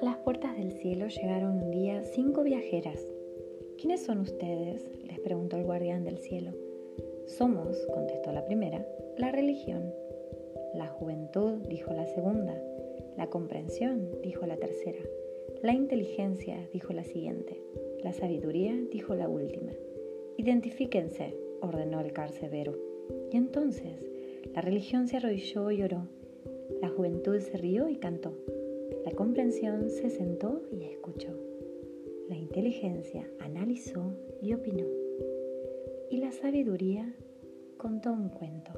A las puertas del cielo llegaron un día cinco viajeras. ¿Quiénes son ustedes? les preguntó el guardián del cielo. Somos, contestó la primera, la religión. La juventud, dijo la segunda. La comprensión, dijo la tercera. La inteligencia, dijo la siguiente. La sabiduría, dijo la última. Identifíquense, ordenó el carcevero. Y entonces la religión se arrodilló y oró. La juventud se rió y cantó. La comprensión se sentó y escuchó. La inteligencia analizó y opinó. Y la sabiduría contó un cuento.